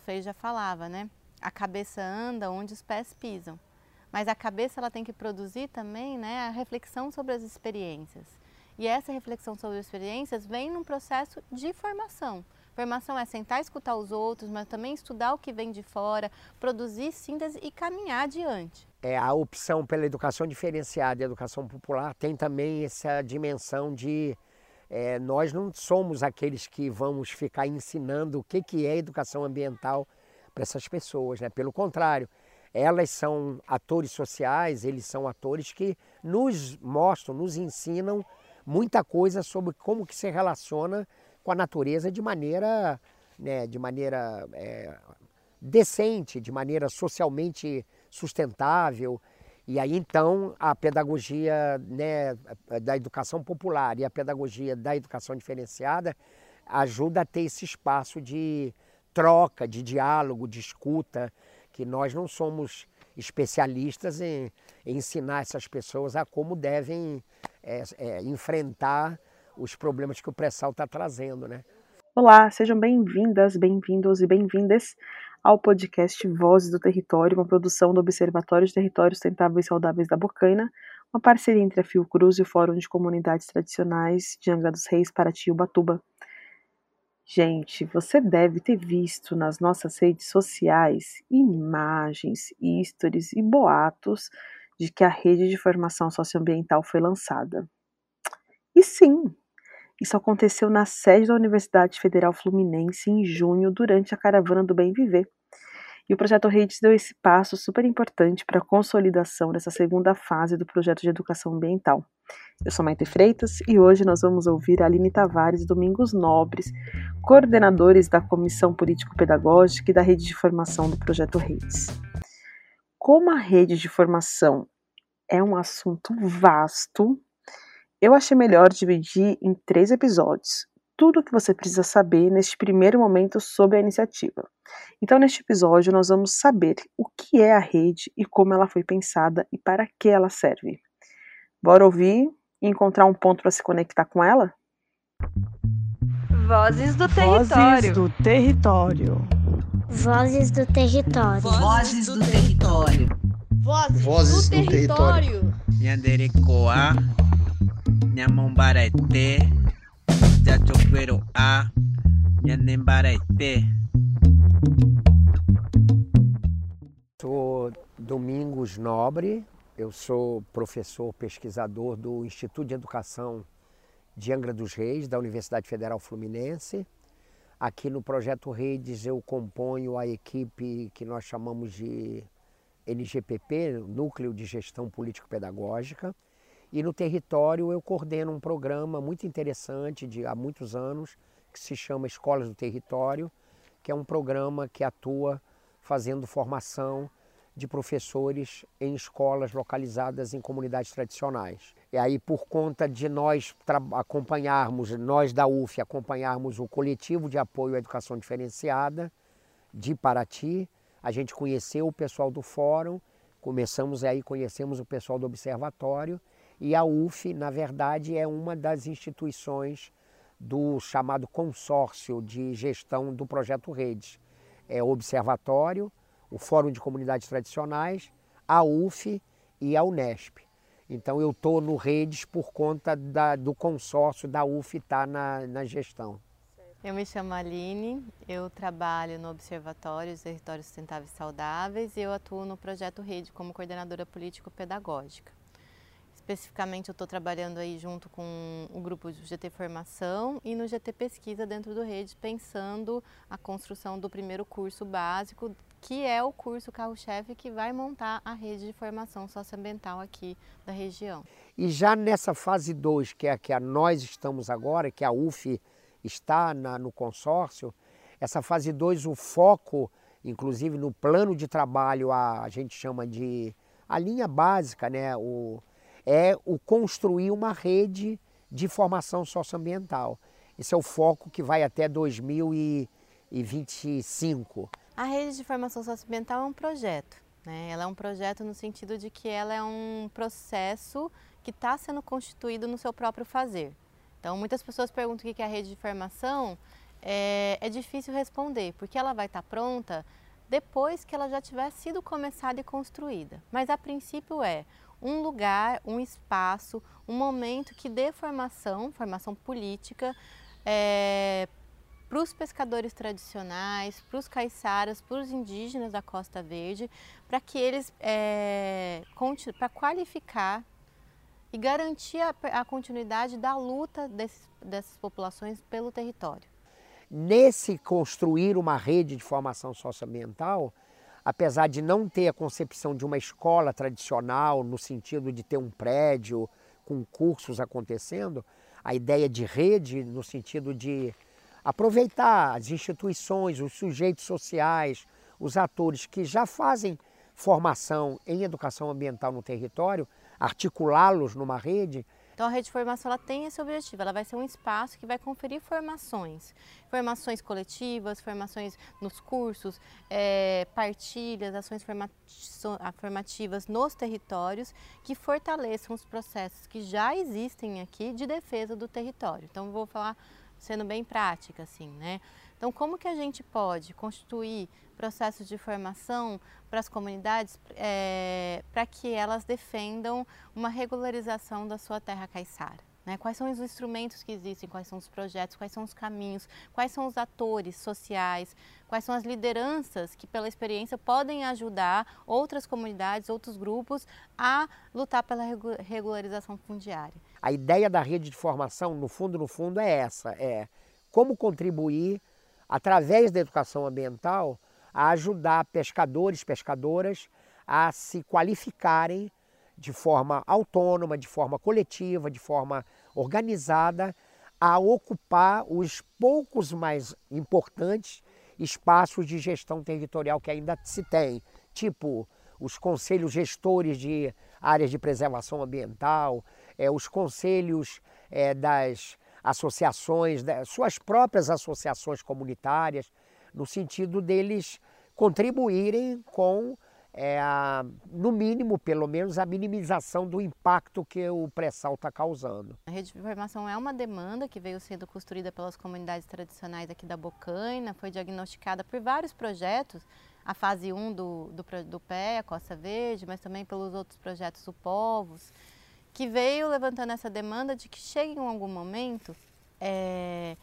Freire já falava, né? A cabeça anda onde os pés pisam. Mas a cabeça ela tem que produzir também né, a reflexão sobre as experiências. E essa reflexão sobre as experiências vem num processo de formação. Formação é sentar escutar os outros, mas também estudar o que vem de fora, produzir síntese e caminhar adiante. É, a opção pela educação diferenciada e educação popular tem também essa dimensão de é, nós não somos aqueles que vamos ficar ensinando o que, que é educação ambiental para essas pessoas, né? pelo contrário, elas são atores sociais, eles são atores que nos mostram, nos ensinam muita coisa sobre como que se relaciona com a natureza de maneira, né, de maneira é, decente, de maneira socialmente sustentável. E aí então a pedagogia né, da educação popular e a pedagogia da educação diferenciada ajuda a ter esse espaço de troca, de diálogo, de escuta, que nós não somos especialistas em, em ensinar essas pessoas a como devem é, é, enfrentar os problemas que o pré-sal está trazendo, né? Olá, sejam bem-vindas, bem-vindos e bem-vindas ao podcast Vozes do Território, uma produção do Observatório de Territórios Sustentáveis e Saudáveis da Bocaina, uma parceria entre a Fiocruz e o Fórum de Comunidades Tradicionais de Angra dos Reis, Paraty e Ubatuba. Gente, você deve ter visto nas nossas redes sociais imagens, stories e boatos de que a rede de formação socioambiental foi lançada. E sim, isso aconteceu na sede da Universidade Federal Fluminense em junho, durante a Caravana do Bem Viver. E o projeto Redes deu esse passo super importante para a consolidação dessa segunda fase do projeto de educação ambiental. Eu sou Maite Freitas e hoje nós vamos ouvir Aline Tavares e Domingos Nobres, coordenadores da Comissão Político-Pedagógica e da Rede de Formação do projeto Redes. Como a rede de formação é um assunto vasto, eu achei melhor dividir em três episódios tudo o que você precisa saber neste primeiro momento sobre a iniciativa. Então, neste episódio, nós vamos saber o que é a rede e como ela foi pensada e para que ela serve. Bora ouvir e encontrar um ponto para se conectar com ela? Vozes do Território. Vozes do Território. Vozes do Território. Vozes do Território. Vozes, Vozes do, do Território. Nhanderecoa, Nhamombarete, Jachoqueroa, Nhanembarete. Sou Domingos Nobre, eu sou professor pesquisador do Instituto de Educação de Angra dos Reis, da Universidade Federal Fluminense. Aqui no Projeto Redes eu componho a equipe que nós chamamos de NGPP, Núcleo de Gestão Político-Pedagógica. E no território eu coordeno um programa muito interessante de há muitos anos, que se chama Escolas do Território, que é um programa que atua fazendo formação de professores em escolas localizadas em comunidades tradicionais. E aí, por conta de nós acompanharmos, nós da UF acompanharmos o coletivo de apoio à educação diferenciada de Paraty, a gente conheceu o pessoal do fórum, começamos aí, conhecemos o pessoal do observatório e a UF, na verdade, é uma das instituições do chamado consórcio de gestão do projeto Redes. É o observatório, o Fórum de Comunidades Tradicionais, a UF e a Unesp. Então eu estou no Redes por conta da, do consórcio da UF estar tá na, na gestão. Eu me chamo Aline, eu trabalho no Observatório dos Territórios Sustentáveis e Saudáveis e eu atuo no projeto Rede como coordenadora político-pedagógica. Especificamente eu estou trabalhando aí junto com o grupo do GT Formação e no GT Pesquisa dentro do Rede, pensando a construção do primeiro curso básico que é o curso carro-chefe que vai montar a rede de formação socioambiental aqui da região. E já nessa fase 2, que é a que nós estamos agora, que a UF está na, no consórcio, essa fase 2, o foco, inclusive no plano de trabalho, a, a gente chama de a linha básica, né, o, é o construir uma rede de formação socioambiental. Esse é o foco que vai até 2025. A rede de formação socioambiental é um projeto. Né? Ela é um projeto no sentido de que ela é um processo que está sendo constituído no seu próprio fazer. Então, muitas pessoas perguntam o que é a rede de formação. é, é difícil responder, porque ela vai estar tá pronta depois que ela já tiver sido começada e construída. Mas a princípio é um lugar, um espaço, um momento que dê formação, formação política, é, para os pescadores tradicionais, para os caiçaras, para os indígenas da Costa Verde, para que eles, é, para qualificar e garantir a, a continuidade da luta desses, dessas populações pelo território. Nesse construir uma rede de formação socioambiental, apesar de não ter a concepção de uma escola tradicional, no sentido de ter um prédio com cursos acontecendo, a ideia de rede, no sentido de aproveitar as instituições, os sujeitos sociais, os atores que já fazem formação em educação ambiental no território, articulá-los numa rede. Então a rede de formação ela tem esse objetivo, ela vai ser um espaço que vai conferir formações, formações coletivas, formações nos cursos, é, partilhas, ações formativas nos territórios que fortaleçam os processos que já existem aqui de defesa do território. Então vou falar sendo bem prática, assim, né? Então, como que a gente pode constituir processos de formação para as comunidades é, para que elas defendam uma regularização da sua terra caiçara? Né? Quais são os instrumentos que existem, quais são os projetos, quais são os caminhos, quais são os atores sociais, quais são as lideranças que, pela experiência, podem ajudar outras comunidades, outros grupos a lutar pela regularização fundiária. A ideia da rede de formação, no fundo, no fundo, é essa: é como contribuir, através da educação ambiental, a ajudar pescadores, pescadoras a se qualificarem de forma autônoma, de forma coletiva, de forma organizada, a ocupar os poucos mais importantes espaços de gestão territorial que ainda se tem, tipo os conselhos gestores de áreas de preservação ambiental, é, os conselhos é, das associações, das suas próprias associações comunitárias, no sentido deles contribuírem com é a, no mínimo, pelo menos, a minimização do impacto que o pré-sal está causando. A rede de informação é uma demanda que veio sendo construída pelas comunidades tradicionais aqui da Bocaina, foi diagnosticada por vários projetos, a fase 1 do, do, do Pé, a Costa Verde, mas também pelos outros projetos do Povos, que veio levantando essa demanda de que chegue em algum momento é,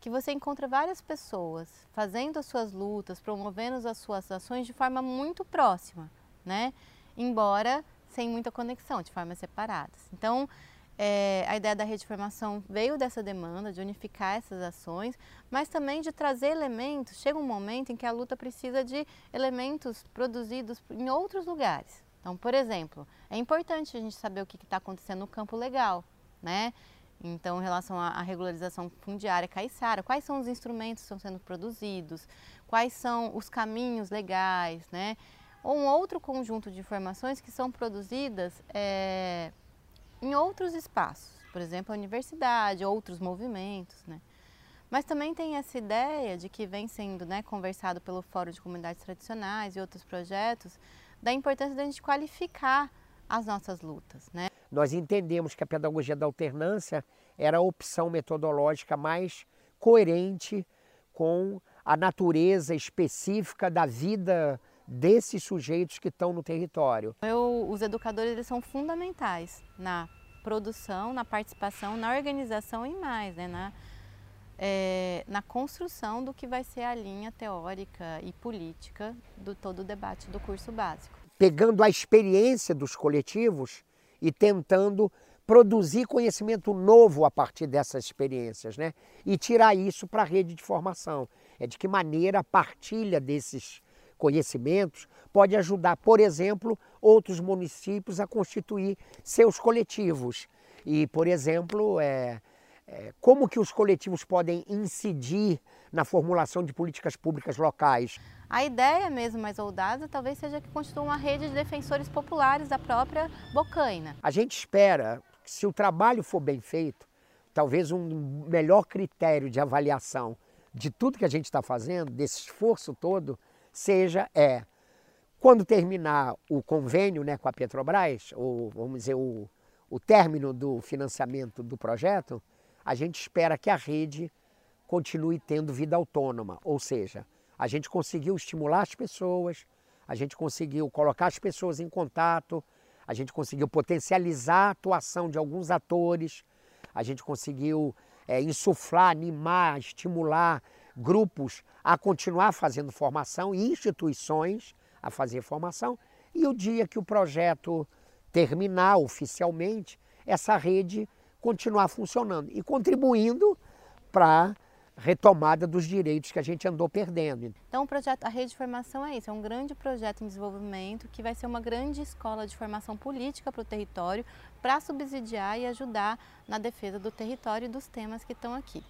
que você encontra várias pessoas fazendo as suas lutas, promovendo as suas ações de forma muito próxima, né? Embora sem muita conexão, de formas separadas. Então, é, a ideia da rede de formação veio dessa demanda de unificar essas ações, mas também de trazer elementos. Chega um momento em que a luta precisa de elementos produzidos em outros lugares. Então, por exemplo, é importante a gente saber o que está acontecendo no campo legal, né? Então, em relação à regularização fundiária caiçara, quais são os instrumentos que estão sendo produzidos, quais são os caminhos legais, né? Ou um outro conjunto de informações que são produzidas é, em outros espaços, por exemplo, a universidade, outros movimentos, né? Mas também tem essa ideia de que vem sendo né, conversado pelo Fórum de Comunidades Tradicionais e outros projetos, da importância da gente qualificar as nossas lutas, né? nós entendemos que a pedagogia da alternância era a opção metodológica mais coerente com a natureza específica da vida desses sujeitos que estão no território. Eu, os educadores eles são fundamentais na produção, na participação, na organização e mais, né, na, é, na construção do que vai ser a linha teórica e política do todo o debate do curso básico. Pegando a experiência dos coletivos, e tentando produzir conhecimento novo a partir dessas experiências, né? E tirar isso para a rede de formação. É de que maneira a partilha desses conhecimentos pode ajudar, por exemplo, outros municípios a constituir seus coletivos. E, por exemplo, é, como que os coletivos podem incidir na formulação de políticas públicas locais. A ideia mesmo mais ousada talvez seja que constitua uma rede de defensores populares da própria Bocaina. A gente espera que se o trabalho for bem feito, talvez um melhor critério de avaliação de tudo que a gente está fazendo, desse esforço todo, seja é quando terminar o convênio né, com a Petrobras, ou vamos dizer, o, o término do financiamento do projeto, a gente espera que a rede continue tendo vida autônoma, ou seja, a gente conseguiu estimular as pessoas, a gente conseguiu colocar as pessoas em contato, a gente conseguiu potencializar a atuação de alguns atores, a gente conseguiu é, insuflar, animar, estimular grupos a continuar fazendo formação e instituições a fazer formação. E o dia que o projeto terminar oficialmente, essa rede continuar funcionando e contribuindo para retomada dos direitos que a gente andou perdendo. Então, o projeto, a rede de formação é isso, é um grande projeto em desenvolvimento que vai ser uma grande escola de formação política para o território, para subsidiar e ajudar na defesa do território e dos temas que estão aqui.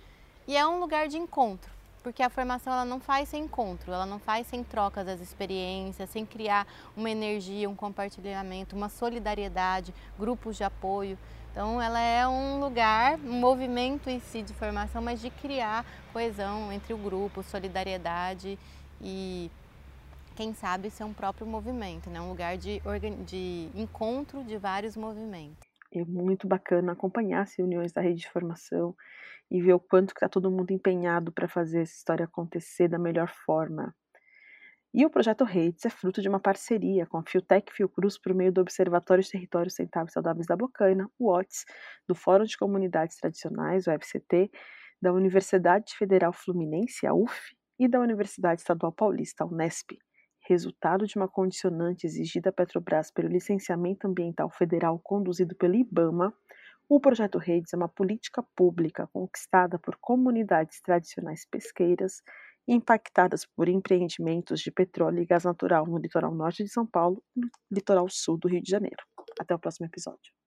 E é um lugar de encontro, porque a formação ela não faz sem encontro, ela não faz sem trocas das experiências, sem criar uma energia, um compartilhamento, uma solidariedade, grupos de apoio. Então, ela é um lugar, um movimento em si de formação, mas de criar coesão entre o grupo, solidariedade e, quem sabe, ser um próprio movimento, né? um lugar de, de encontro de vários movimentos. É muito bacana acompanhar as reuniões da rede de formação e ver o quanto está todo mundo empenhado para fazer essa história acontecer da melhor forma. E o projeto Redes é fruto de uma parceria com a Fiotec Fiocruz por meio do Observatório de Territórios Sustentáveis Saudáveis da Bocaina, o OTS, do Fórum de Comunidades Tradicionais, o FCT, da Universidade Federal Fluminense, a UF, e da Universidade Estadual Paulista, a Unesp, resultado de uma condicionante exigida à Petrobras pelo licenciamento ambiental federal conduzido pelo IBAMA, o projeto Redes é uma política pública conquistada por comunidades tradicionais pesqueiras impactadas por empreendimentos de petróleo e gás natural no litoral norte de São Paulo e no litoral sul do Rio de Janeiro. Até o próximo episódio.